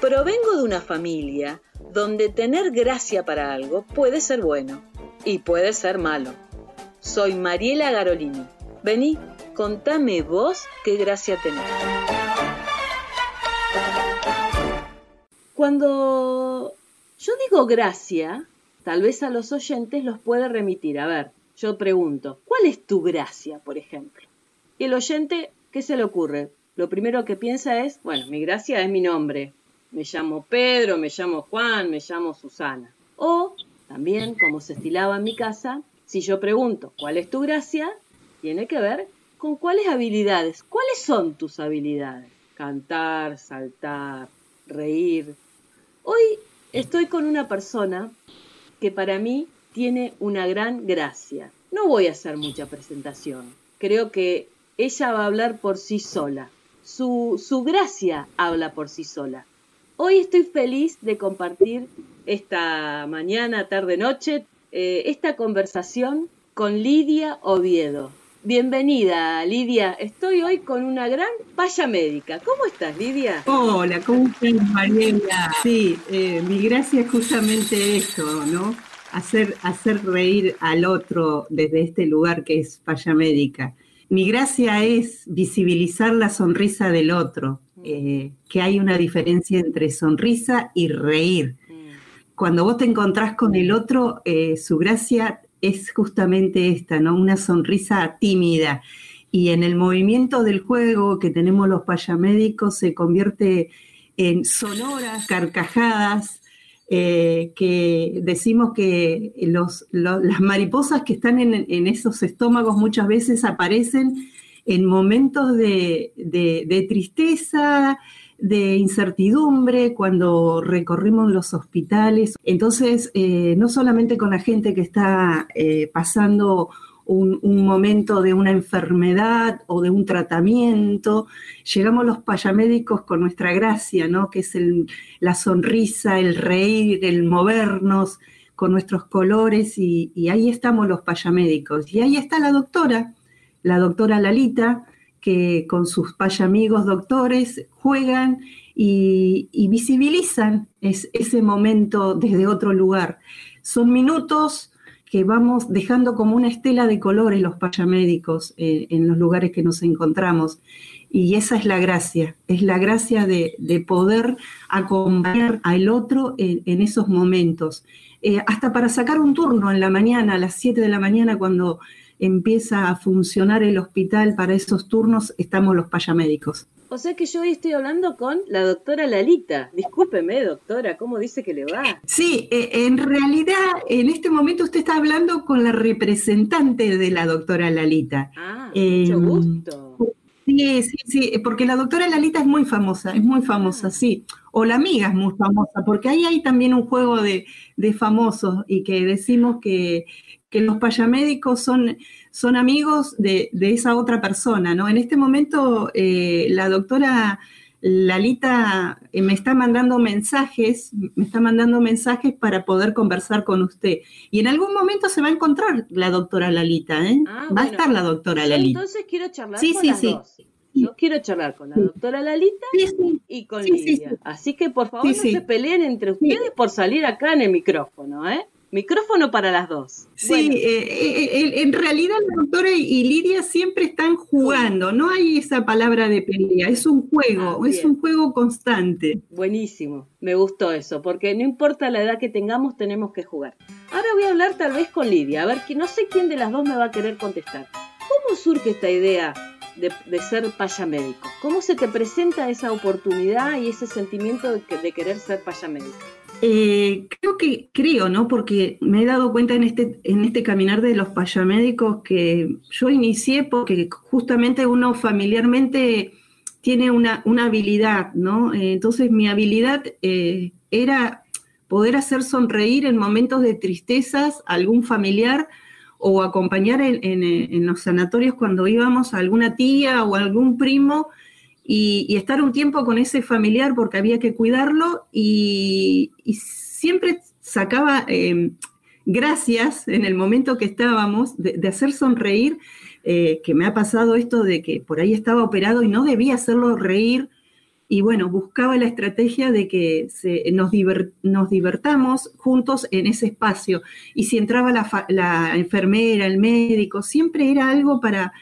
Provengo de una familia donde tener gracia para algo puede ser bueno y puede ser malo. Soy Mariela Garolini. Vení, contame vos qué gracia tenés. Cuando yo digo gracia, tal vez a los oyentes los puede remitir. A ver, yo pregunto, ¿cuál es tu gracia, por ejemplo? Y el oyente, ¿qué se le ocurre? Lo primero que piensa es, bueno, mi gracia es mi nombre. Me llamo Pedro, me llamo Juan, me llamo Susana. O también, como se estilaba en mi casa, si yo pregunto, ¿cuál es tu gracia? Tiene que ver con cuáles habilidades. ¿Cuáles son tus habilidades? Cantar, saltar, reír. Hoy estoy con una persona que para mí tiene una gran gracia. No voy a hacer mucha presentación. Creo que ella va a hablar por sí sola. Su, su gracia habla por sí sola. Hoy estoy feliz de compartir esta mañana, tarde, noche, eh, esta conversación con Lidia Oviedo. Bienvenida, Lidia. Estoy hoy con una gran paya médica. ¿Cómo estás, Lidia? Hola, ¿cómo estás, Mariela? Sí, eh, mi gracia es justamente eso, ¿no? Hacer, hacer reír al otro desde este lugar que es paya médica. Mi gracia es visibilizar la sonrisa del otro, eh, que hay una diferencia entre sonrisa y reír. Cuando vos te encontrás con el otro, eh, su gracia es justamente esta, ¿no? Una sonrisa tímida. Y en el movimiento del juego que tenemos los payamédicos se convierte en sonoras carcajadas, eh, que decimos que las mariposas que están en, esos estómagos muchas veces aparecen en momentos de, tristeza, de incertidumbre, cuando recorrimos los hospitales. Entonces, eh, no solamente con la gente que está eh, pasando un, momento de una enfermedad o de un tratamiento, llegamos los payamédicos con nuestra gracia, ¿no? Que es la sonrisa, el reír, el movernos con nuestros colores y, y ahí estamos los payamédicos. Y ahí está la doctora, la doctora Lalita, que con sus payamigos doctores juegan y, visibilizan ese momento desde otro lugar. Son minutos que vamos dejando como una estela de colores los payamédicos eh, en los lugares que nos encontramos. Y esa es la gracia, es la gracia de, poder acompañar al otro en, esos momentos. Eh, hasta para sacar un turno en la mañana, a las 7 de la mañana, cuando empieza a funcionar el hospital para esos turnos, estamos los payamédicos. O sea que yo hoy estoy hablando con la doctora Lalita. Discúlpeme, doctora, ¿cómo dice que le va? Sí, eh, en realidad en este momento usted está hablando con la representante de la doctora Lalita. Ah, mucho em, gusto. Sí, sí, sí, porque la doctora Lalita es muy famosa, es muy famosa, sí. O la amiga es muy famosa, porque ahí hay también un juego de, de famosos y que decimos que que los payamédicos son, son amigos de, esa otra persona, ¿no? En este momento eh, la doctora Lalita eh, me está mandando mensajes, me está mandando mensajes para poder conversar con usted. Y en algún momento se va a encontrar la doctora Lalita, ¿eh? Ah, va a estar la doctora Lalita. Entonces quiero charlar con sí, las sí. dos. Yo quiero charlar con la doctora Lalita y con Lidia. Así que por favor no se peleen entre ustedes por salir acá en el micrófono, ¿eh? Micrófono para las dos. Sí, eh, eh, eh, en realidad la doctora y Lidia siempre están jugando, no hay esa palabra de pelea, es un juego, ah, es un juego constante. Buenísimo, me gustó eso, porque no importa la edad que tengamos, tenemos que jugar. Ahora voy a hablar tal vez con Lidia, a ver que no sé quién de las dos me va a querer contestar. ¿Cómo surge esta idea de, ser payamédico? ¿Cómo se te presenta esa oportunidad y ese sentimiento de, de querer ser payamédico? Eh, creo que, creo, ¿no? Porque me he dado cuenta en este, en este caminar de los payamédicos que yo inicié porque justamente uno familiarmente tiene una, habilidad, ¿no? Eh, entonces mi habilidad eh, era poder hacer sonreír en momentos de tristezas a algún familiar o acompañar en, en los sanatorios cuando íbamos a alguna tía o algún primo y, estar un tiempo con ese familiar porque había que cuidarlo y, siempre sacaba em, gracias en el momento que estábamos de, hacer sonreír eh, que me ha pasado esto de que por ahí estaba operado y no debía hacerlo reír. Y bueno, buscaba la estrategia de que nos, divertamos juntos en ese espacio. Y si entraba la, enfermera, el médico, siempre era algo para,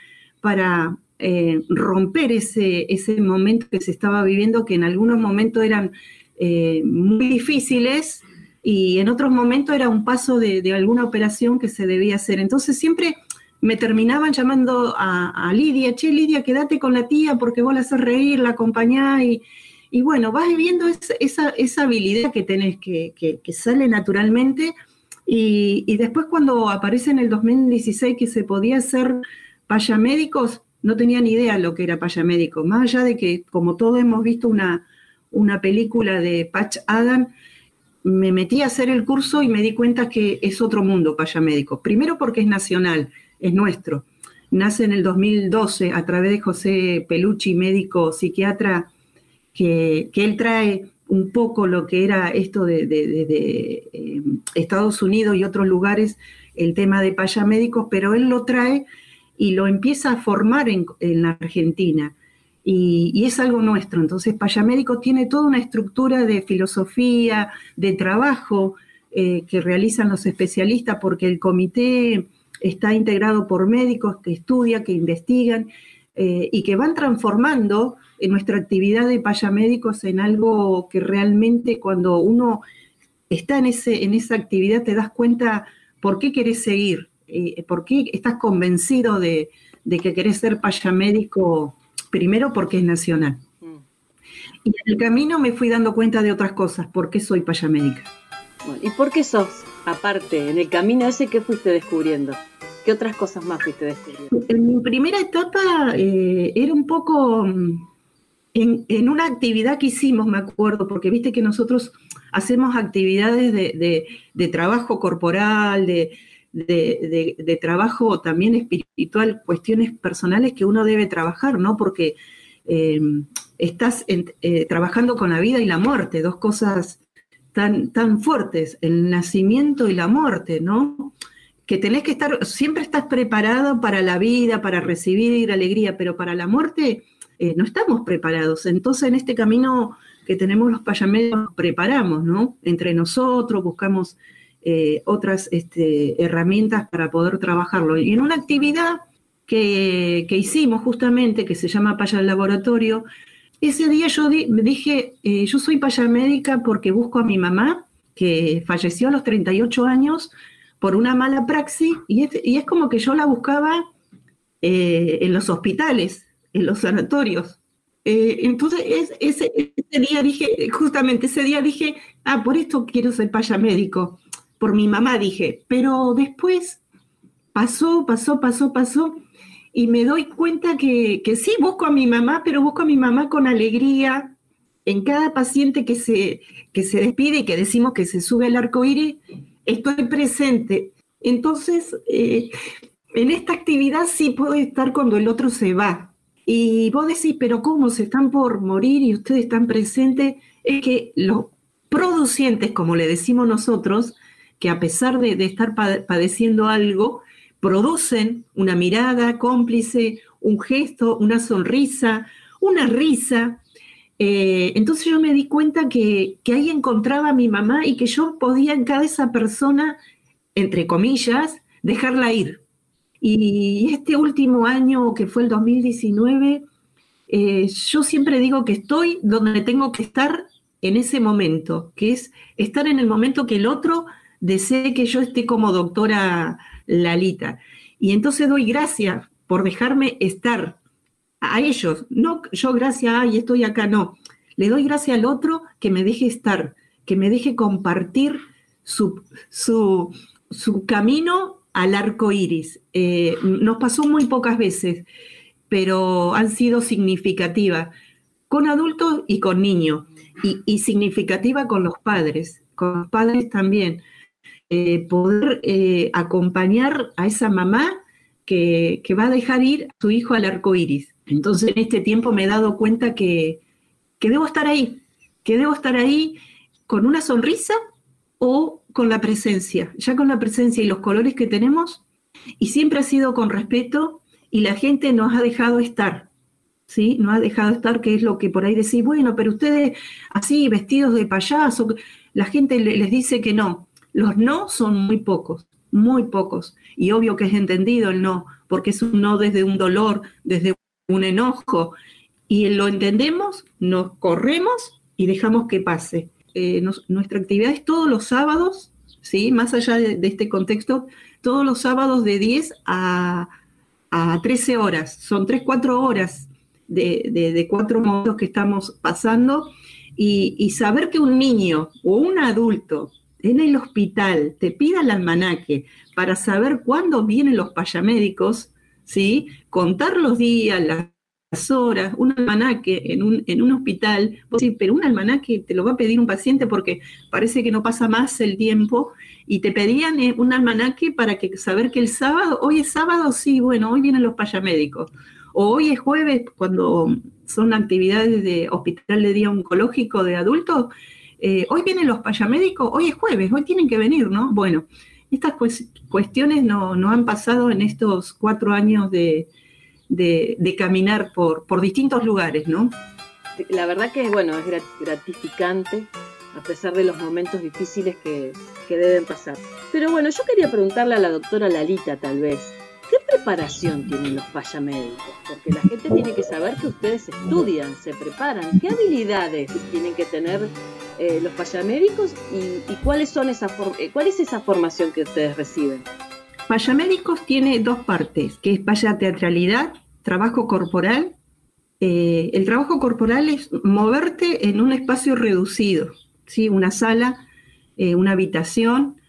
para eh, romper ese, ese momento que se estaba viviendo, que en algunos momentos eran eh, muy difíciles y en otros momentos era un paso de, alguna operación que se debía hacer. Entonces siempre me terminaban llamando a, Lidia, che Lidia, quédate con la tía porque vos la haces reír, la acompañás y, y bueno, vas viendo esa, esa, habilidad que tenés, que, que, sale naturalmente. Y, y, después cuando aparece en el 2016 que se podía hacer payamédicos, no tenía ni idea lo que era payamédico, más allá de que como todos hemos visto una, una película de Patch Adam, me metí a hacer el curso y me di cuenta que es otro mundo payamédico. Primero porque es nacional, es nuestro. Nace en el 2012 a través de José Pelucci, médico psiquiatra, que, él trae un poco lo que era esto de, eh, Estados Unidos y otros lugares, el tema de payamédicos, pero él lo trae y lo empieza a formar en, en la Argentina y, es algo nuestro. Entonces, Payamédico tiene toda una estructura de filosofía, de trabajo eh, que realizan los especialistas, porque el comité está integrado por médicos que estudian, que investigan eh, y que van transformando en nuestra actividad de payamédicos en algo que realmente cuando uno está en, ese, en esa actividad te das cuenta por qué querés seguir, eh, por qué estás convencido de, de que querés ser payamédico primero porque es nacional. Mm. Y en el camino me fui dando cuenta de otras cosas, por qué soy payamédica. Bueno, ¿Y por qué sos, aparte, en el camino ese que fuiste descubriendo? ¿Qué otras cosas más fuiste descubriendo? En mi primera etapa eh, era un poco mm, en, una actividad que hicimos, me acuerdo, porque viste que nosotros hacemos actividades de trabajo corporal, de, de, trabajo también espiritual, cuestiones personales que uno debe trabajar, ¿no? Porque eh, estás eh, trabajando con la vida y la muerte, dos cosas tan, tan fuertes, el nacimiento y la muerte, ¿no? Que tenés que estar, siempre estás preparado para la vida, para recibir alegría, pero para la muerte eh, no estamos preparados. Entonces, en este camino que tenemos los payameros, preparamos, ¿no? Entre nosotros, buscamos eh, otras este, herramientas para poder trabajarlo. Y en una actividad que, hicimos justamente, que se llama Paya del Laboratorio, ese día yo me dije, eh, yo soy paya médica porque busco a mi mamá, que falleció a los 38 años por una mala praxis, y es, como que yo la buscaba eh, en los hospitales, en los sanatorios. entonces, ese, ese, día dije, justamente ese día dije, ah, por esto quiero ser paya médico por mi mamá, dije, pero después pasó, pasó, pasó, pasó, y me doy cuenta que, sí, busco a mi mamá, pero busco a mi mamá con alegría. En cada paciente que se, que se despide y que decimos que se sube al arco iris, estoy presente. Entonces, eh, en esta actividad sí puedo estar cuando el otro se va. Y vos decís, pero ¿cómo se están por morir y ustedes están presentes? Es que los producientes, como le decimos nosotros, que a pesar de, estar padeciendo algo, producen una mirada cómplice, un gesto, una sonrisa, una risa. Eh, entonces yo me di cuenta que, ahí encontraba a mi mamá y que yo podía en cada esa persona, entre comillas, dejarla ir. Y este último año, que fue el 2019, eh, yo siempre digo que estoy donde tengo que estar en ese momento, que es estar en el momento que el otro desee que yo esté como doctora Lalita. Y entonces doy gracias por dejarme estar a ellos. No yo gracias, ay, estoy acá, no. Le doy gracias al otro que me deje estar, que me deje compartir su, su, camino al arco iris. Eh, nos pasó muy pocas veces, pero han sido significativas con adultos y con niños, y, y significativa con los padres, con los padres también. Eh, poder eh, acompañar a esa mamá que, va a dejar ir a su hijo al arco iris. Entonces, en este tiempo me he dado cuenta que, debo estar ahí, que debo estar ahí con una sonrisa o con la presencia, ya con la presencia y los colores que tenemos, y siempre ha sido con respeto y la gente nos ha dejado estar, ¿sí? No ha dejado estar, que es lo que por ahí decís, bueno, pero ustedes así, vestidos de payaso, la gente les dice que no. Los no son muy pocos, muy pocos. Y obvio que es entendido el no, porque es un no desde un dolor, desde un enojo. Y lo entendemos, nos corremos y dejamos que pase. Eh, nuestra actividad es todos los sábados, ¿sí? más allá de, este contexto, todos los sábados de 10 a, a 13 horas. Son 3, 4 horas de, de, cuatro momentos que estamos pasando y, saber que un niño o un adulto en el hospital te pida el almanaque para saber cuándo vienen los payamédicos, ¿sí? contar los días, las horas, un almanaque en un, en un hospital, pero un almanaque te lo va a pedir un paciente porque parece que no pasa más el tiempo y te pedían eh, un almanaque para que saber que el sábado, hoy es sábado, sí, bueno, hoy vienen los payamédicos. O hoy es jueves, cuando son actividades de hospital de día oncológico de adultos, eh, hoy vienen los payamédicos, hoy es jueves, hoy tienen que venir, ¿no? Bueno, estas cuestiones no, no han pasado en estos cuatro años de, de, caminar por, por distintos lugares, ¿no? La verdad que bueno, es gratificante a pesar de los momentos difíciles que, que deben pasar. Pero bueno, yo quería preguntarle a la doctora Lalita tal vez, ¿qué preparación tienen los payamédicos? Porque la gente tiene que saber que ustedes estudian, se preparan. ¿Qué habilidades tienen que tener eh, los payamédicos y, cuáles son esa eh, cuál es esa formación que ustedes reciben? Payamédicos tiene dos partes, que es payateatralidad, trabajo corporal. Eh, el trabajo corporal es moverte en un espacio reducido, ¿sí? una sala, una habitación,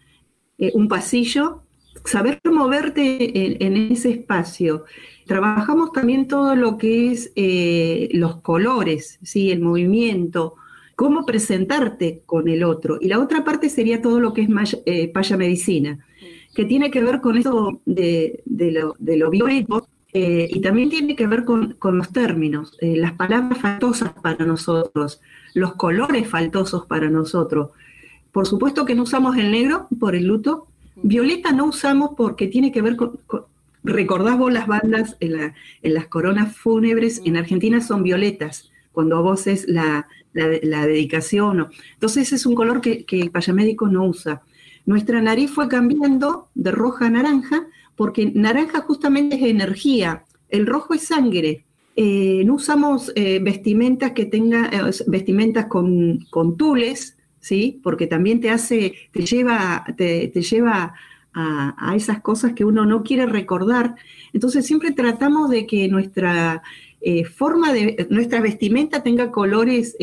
un pasillo, saber moverte en, ese espacio. Trabajamos también todo lo que es los colores, ¿sí? el movimiento, cómo presentarte con el otro. Y la otra parte sería todo lo que es payamedicina que tiene que ver con eso de, lo, de eh, y también tiene que ver con, los términos, eh, las palabras faltosas para nosotros, los colores faltosos para nosotros. Por supuesto que no usamos el negro por el luto. Violeta no usamos porque tiene que ver con, recordás vos las bandas en, las coronas fúnebres, en Argentina son violetas, cuando vos es la, dedicación. Entonces es un color que, que el payamédico no usa. Nuestra nariz fue cambiando de roja a naranja porque naranja justamente es energía, el rojo es sangre. Eh, no usamos eh, vestimentas que tengan eh, vestimentas con, con, tules, ¿sí? Porque también te hace, te lleva, te, lleva a, esas cosas que uno no quiere recordar. Entonces siempre tratamos de que nuestra forma de, nuestra vestimenta tenga colores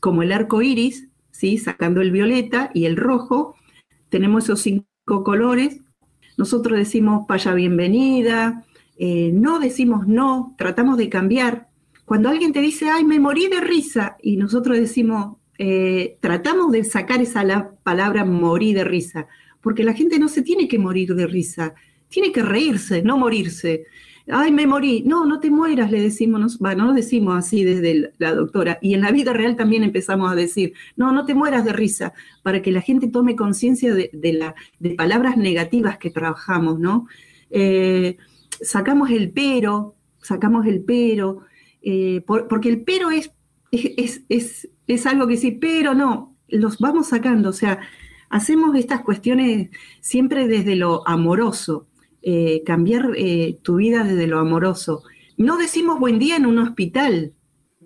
como el arco iris, ¿sí? Sacando el violeta y el rojo, tenemos esos cinco colores. Nosotros decimos paya bienvenida, eh, no decimos no, tratamos de cambiar. Cuando alguien te dice, ay, me morí de risa, y nosotros decimos, eh, tratamos de sacar esa palabra morí de risa, porque la gente no se tiene que morir de risa, tiene que reírse, no morirse ay, me morí. No, no te mueras, le decimos, bueno, no decimos así desde la doctora. Y en la vida real también empezamos a decir, no, no te mueras de risa, para que la gente tome conciencia de, de palabras negativas que trabajamos, ¿no? Eh, sacamos el pero, sacamos el pero, eh, porque el pero es, es, es, es algo que sí, pero no, los vamos sacando, o sea, hacemos estas cuestiones siempre desde lo amoroso. Eh, cambiar eh, tu vida desde lo amoroso. No decimos buen día en un hospital,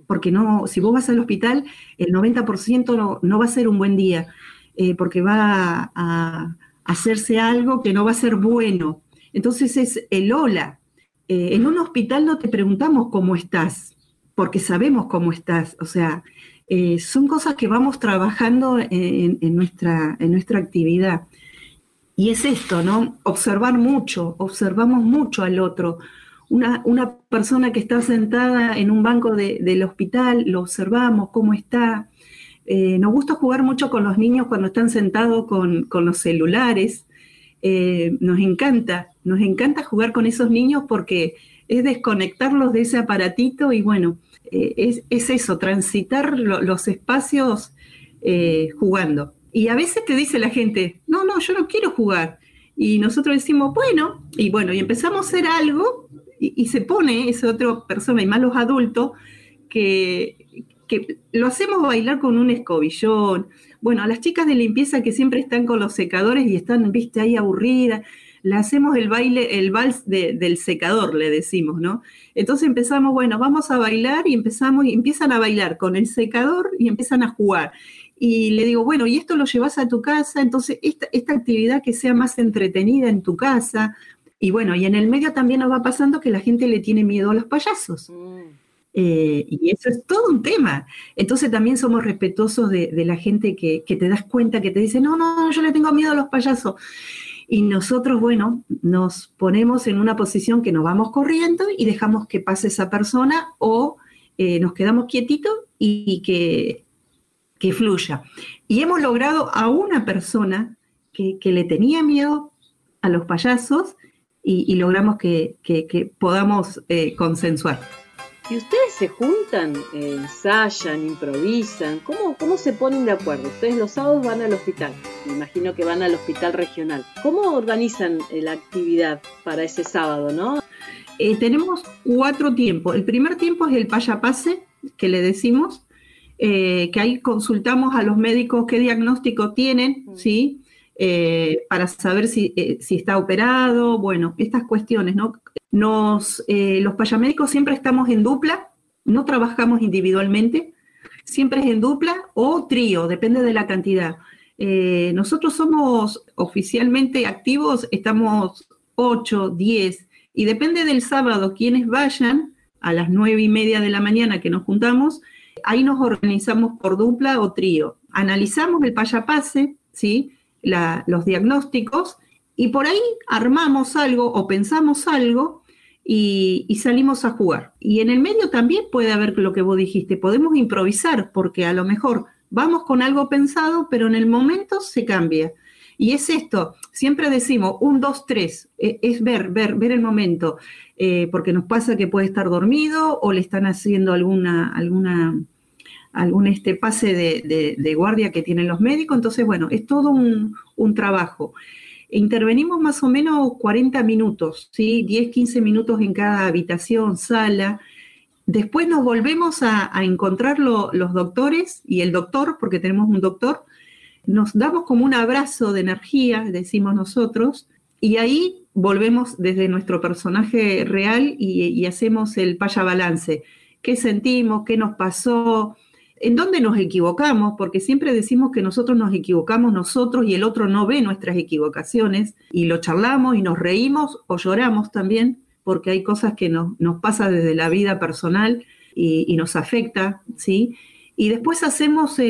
porque no, si vos vas al hospital, el 90% no, va a ser un buen día, eh, porque va a, hacerse algo que no va a ser bueno. Entonces es el hola. en un hospital no te preguntamos cómo estás, porque sabemos cómo estás. O sea, son cosas que vamos trabajando en, nuestra, en nuestra actividad. Y es esto, ¿no? Observar mucho, observamos mucho al otro. Una, persona que está sentada en un banco del hospital, lo observamos, cómo está. Eh, nos gusta jugar mucho con los niños cuando están sentados con, los celulares. Eh, nos encanta, nos encanta jugar con esos niños porque es desconectarlos de ese aparatito y bueno, eh, es, eso, transitar los espacios jugando. Y a veces te dice la gente, no, no, yo no quiero jugar. Y nosotros decimos, bueno, y bueno, y empezamos a hacer algo y, se pone esa otra persona, y más los adultos, que, que lo hacemos bailar con un escobillón. Bueno, a las chicas de limpieza que siempre están con los secadores y están, viste, ahí aburridas, le hacemos el baile, el vals del secador, le decimos, ¿no? Entonces empezamos, bueno, vamos a bailar y empezamos, y empiezan a bailar con el secador y empiezan a jugar. Y le digo, bueno, y esto lo llevas a tu casa, entonces esta, esta actividad que sea más entretenida en tu casa. Y bueno, y en el medio también nos va pasando que la gente le tiene miedo a los payasos. Eh, y eso es todo un tema. Entonces también somos respetuosos de, la gente que, que, te das cuenta, que te dice, no, no, yo le tengo miedo a los payasos. Y nosotros, bueno, nos ponemos en una posición que nos vamos corriendo y dejamos que pase esa persona o eh, nos quedamos quietitos y, que, que, fluya. Y hemos logrado a una persona que, le tenía miedo a los payasos y, logramos que, podamos eh, consensuar. ¿Y ustedes se juntan, ensayan, improvisan? ¿Cómo, ¿Cómo se ponen de acuerdo? Ustedes los sábados van al hospital, me imagino que van al hospital regional. ¿Cómo organizan eh, la actividad para ese sábado, no? Eh, tenemos cuatro tiempos. El primer tiempo es el payapase, que le decimos, eh, que ahí consultamos a los médicos qué diagnóstico tienen, mm. ¿sí? para saber si, si, está operado, bueno, estas cuestiones, ¿no? Nos, eh, los payamédicos siempre estamos en dupla, no trabajamos individualmente, siempre es en dupla o trío, depende de la cantidad. Eh, nosotros somos oficialmente activos, estamos 8, 10, y depende del sábado quienes vayan a las nueve y media de la mañana que nos juntamos, ahí nos organizamos por dupla o trío. Analizamos el payapase, ¿sí? los diagnósticos, y por ahí armamos algo o pensamos algo y, salimos a jugar. Y en el medio también puede haber lo que vos dijiste, podemos improvisar, porque a lo mejor vamos con algo pensado, pero en el momento se cambia. Y es esto, siempre decimos un, dos, tres, e, es ver, ver, ver el momento, eh, porque nos pasa que puede estar dormido o le están haciendo alguna, alguna, algún este pase de, guardia que tienen los médicos. Entonces, bueno, es todo un, un trabajo intervenimos más o menos 40 minutos, ¿sí? 10, 15 minutos en cada habitación, sala. Después nos volvemos a, encontrar los doctores y el doctor, porque tenemos un doctor, nos damos como un abrazo de energía, decimos nosotros, y ahí volvemos desde nuestro personaje real y, y hacemos el paya balance. ¿Qué sentimos? ¿Qué nos pasó? En dónde nos equivocamos, porque siempre decimos que nosotros nos equivocamos nosotros y el otro no ve nuestras equivocaciones y lo charlamos y nos reímos o lloramos también, porque hay cosas que nos, nos pasa desde la vida personal y, nos afecta, ¿sí? Y después hacemos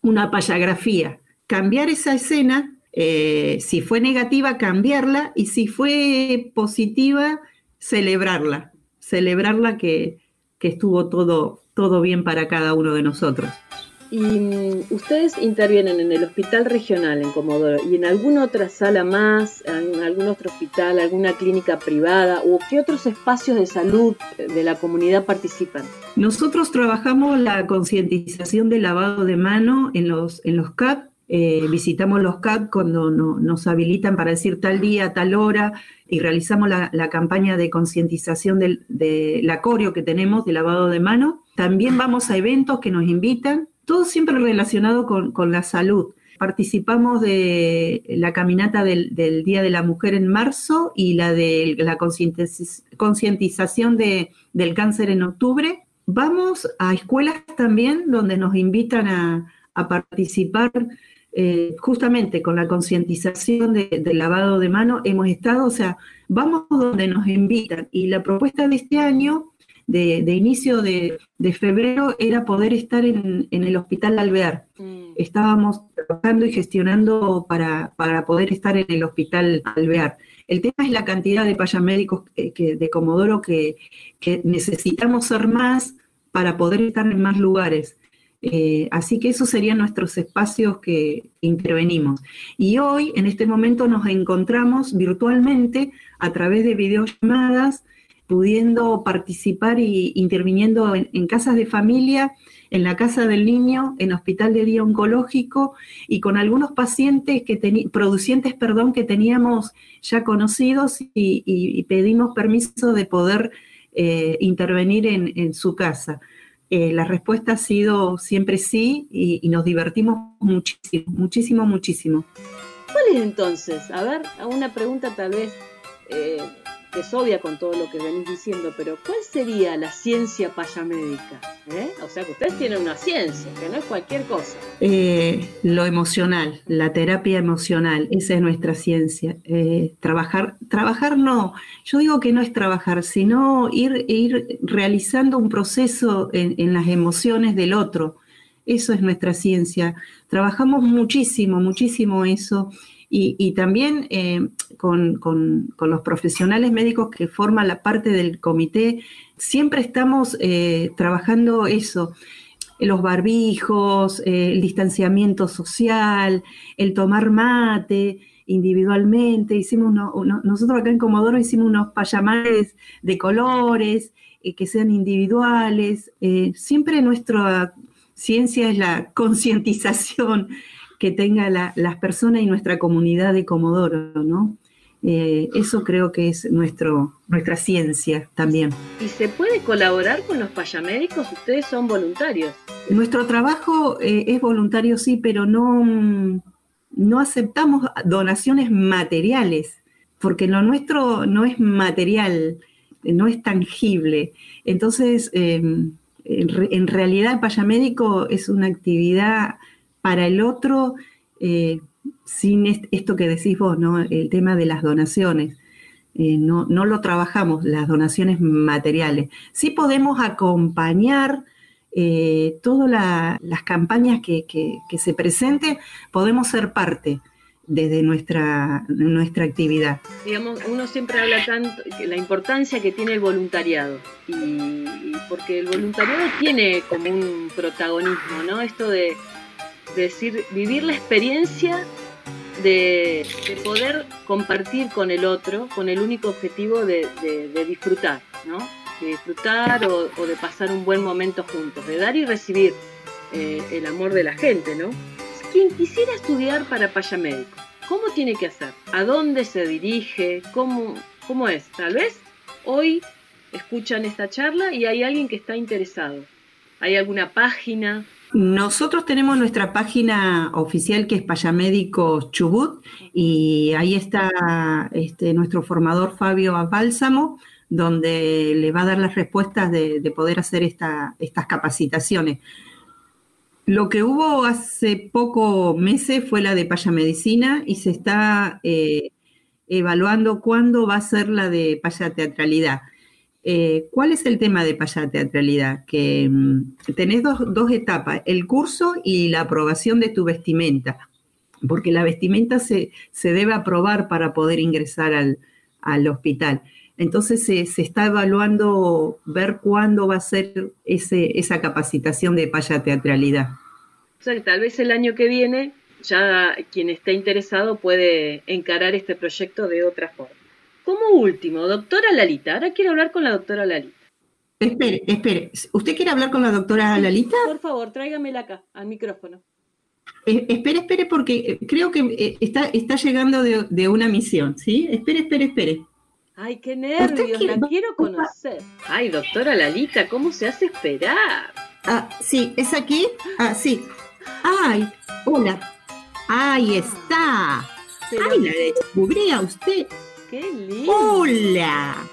una payagrafía, cambiar esa escena, eh, si fue negativa, cambiarla y si fue positiva, celebrarla, celebrarla que, que estuvo todo todo bien para cada uno de nosotros. Y mm, ustedes intervienen en el hospital regional en Comodoro y en alguna otra sala más, en algún otro hospital, alguna clínica privada o qué otros espacios de salud de la comunidad participan. Nosotros trabajamos la concientización del lavado de mano en los, en los CAP eh, visitamos los CAP cuando nos habilitan para decir tal día, tal hora, y realizamos la, campaña de concientización de la coreo que tenemos de lavado de mano. También vamos a eventos que nos invitan, todo siempre relacionado con, la salud. Participamos de la caminata del, Día de la Mujer en marzo y la de la concientización del cáncer en octubre. Vamos a escuelas también donde nos invitan a participar eh, justamente con la concientización del lavado de mano hemos estado, o sea, vamos donde nos invitan. Y la propuesta de este año, de, inicio de, febrero, era poder estar en, el Hospital Alvear. Mm. Estábamos trabajando y gestionando para, poder estar en el Hospital Alvear. El tema es la cantidad de payamédicos que, de Comodoro que, que necesitamos ser más para poder estar en más lugares. Eh, así que esos serían nuestros espacios que intervenimos. Y hoy, en este momento, nos encontramos virtualmente a través de videollamadas pudiendo participar y interviniendo en, casas de familia, en la casa del niño, en hospital de día oncológico y con algunos pacientes que producientes, perdón, que teníamos ya conocidos y, pedimos permiso de poder eh, intervenir en, su casa. Eh, la respuesta ha sido siempre sí y, nos divertimos muchísimo, muchísimo, muchísimo. ¿Cuál es entonces? A ver, una pregunta tal vez eh, es obvia con todo lo que venís diciendo, pero ¿cuál sería la ciencia payamédica? ¿Eh? O sea que ustedes tienen una ciencia, que no es cualquier cosa. Eh, lo emocional, la terapia emocional, esa es nuestra ciencia. Eh, trabajar, trabajar no, yo digo que no es trabajar, sino ir, ir realizando un proceso en las emociones del otro. Eso es nuestra ciencia. Trabajamos muchísimo, muchísimo eso y, también eh, con, los profesionales médicos que forman la parte del comité, siempre estamos eh, trabajando eso, los barbijos, eh, el distanciamiento social, el tomar mate individualmente. Hicimos nosotros acá en Comodoro hicimos unos payamares de colores que sean individuales. siempre nuestra ciencia es la concientización que tenga las personas y nuestra comunidad de Comodoro, ¿no? Eh, eso creo que es nuestro, nuestra ciencia también. ¿Y se puede colaborar con los payamédicos? Ustedes son voluntarios. Nuestro trabajo eh, es voluntario, sí, pero no, no aceptamos donaciones materiales, porque lo nuestro no es material, no es tangible. Entonces, em, en, realidad el payamédico es una actividad para el otro, eh, sin esto que decís vos, ¿no? El tema de las donaciones. Eh, no, lo trabajamos, las donaciones materiales. Sí podemos acompañar eh, todas las campañas que, se presenten, podemos ser parte desde nuestra, nuestra actividad. Digamos, uno siempre habla tanto de la importancia que tiene el voluntariado, y, porque el voluntariado tiene como un protagonismo, ¿no? Esto de decir, vivir la experiencia de, poder compartir con el otro con el único objetivo de, disfrutar, ¿no? De disfrutar o, de pasar un buen momento juntos, de dar y recibir eh, el amor de la gente, ¿no? Quien quisiera estudiar para payamédico, ¿cómo tiene que hacer? ¿A dónde se dirige? ¿Cómo, ¿Cómo es? Tal vez hoy escuchan esta charla y hay alguien que está interesado. ¿Hay alguna página? Nosotros tenemos nuestra página oficial que es Payamédico Chubut y ahí está este, nuestro formador Fabio Bálsamo, donde le va a dar las respuestas de, poder hacer estas capacitaciones. Lo que hubo hace pocos meses fue la de payamedicina y se está eh, evaluando cuándo va a ser la de payateatralidad. Eh, ¿Cuál es el tema de payateatralidad? Que mm, tenés dos, etapas, el curso y la aprobación de tu vestimenta, porque la vestimenta se, debe aprobar para poder ingresar al, hospital. Entonces se, está evaluando ver cuándo va a ser esa capacitación de payateatralidad. O sea, tal vez el año que viene ya quien esté interesado puede encarar este proyecto de otra forma. Como último, doctora Lalita, ahora quiero hablar con la doctora Lalita. Espere, espere. ¿Usted quiere hablar con la doctora Lalita? Por favor, tráigamela acá, al micrófono. Eh, espere, espere, porque eh, creo que eh, está, está llegando de, una misión, ¿sí? Espere, espere, espere. Ay, qué nervios, la quiero conocer. Ay, doctora Lalita, ¿cómo se hace esperar? Ah, sí, ¿es aquí? Ah, sí. Ay, hola. Ahí está. Ay, la descubrí a usted. ¡Qué lindo! ¡Hola!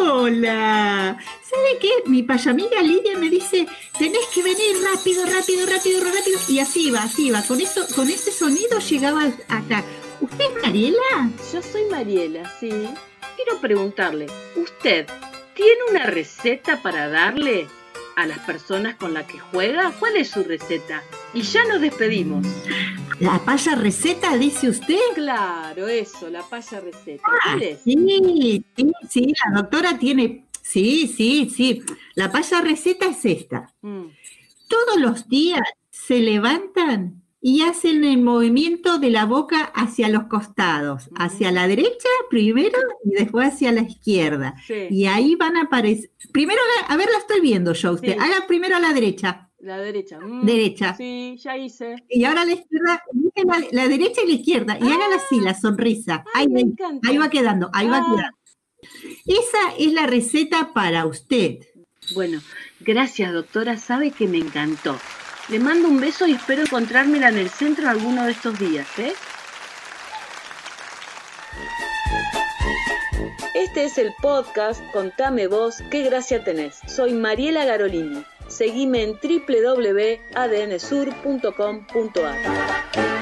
¡Hola! ¿Sabe qué? Mi payamiga Lidia me dice, tenés que venir rápido, rápido, rápido, rápido. Y así va, así va. Con, eso, con ese sonido llegaba acá. ¿Usted es Mariela? Yo soy Mariela, sí. Quiero preguntarle, ¿usted tiene una receta para darle a las personas con las que juega? ¿Cuál es su receta? Y ya nos despedimos. ¿La paya receta, dice usted? Claro, eso, la paya receta. Ah, sí, sí, sí, la doctora tiene. Sí, sí, sí. La paya receta es esta. Mm. Todos los días se levantan y hacen el movimiento de la boca hacia los costados, hacia la derecha primero y después hacia la izquierda. Y ahí van a aparecer. Primero, a ver, la estoy viendo yo usted. Haga primero a la derecha. La derecha. Mm, derecha. Sí, ya hice. Y ahora la izquierda, la, derecha y la izquierda. Y hágala así, la sonrisa. ahí, ahí va quedando, ahí va ah. quedando. Esa es la receta para usted. Bueno, gracias doctora, sabe que me encantó. Le mando un beso y espero encontrármela en el centro alguno de estos días, ¿eh? Este es el podcast Contame vos, qué gracia tenés. Soy Mariela Garolini. Seguime en www.adnsur.com.ar.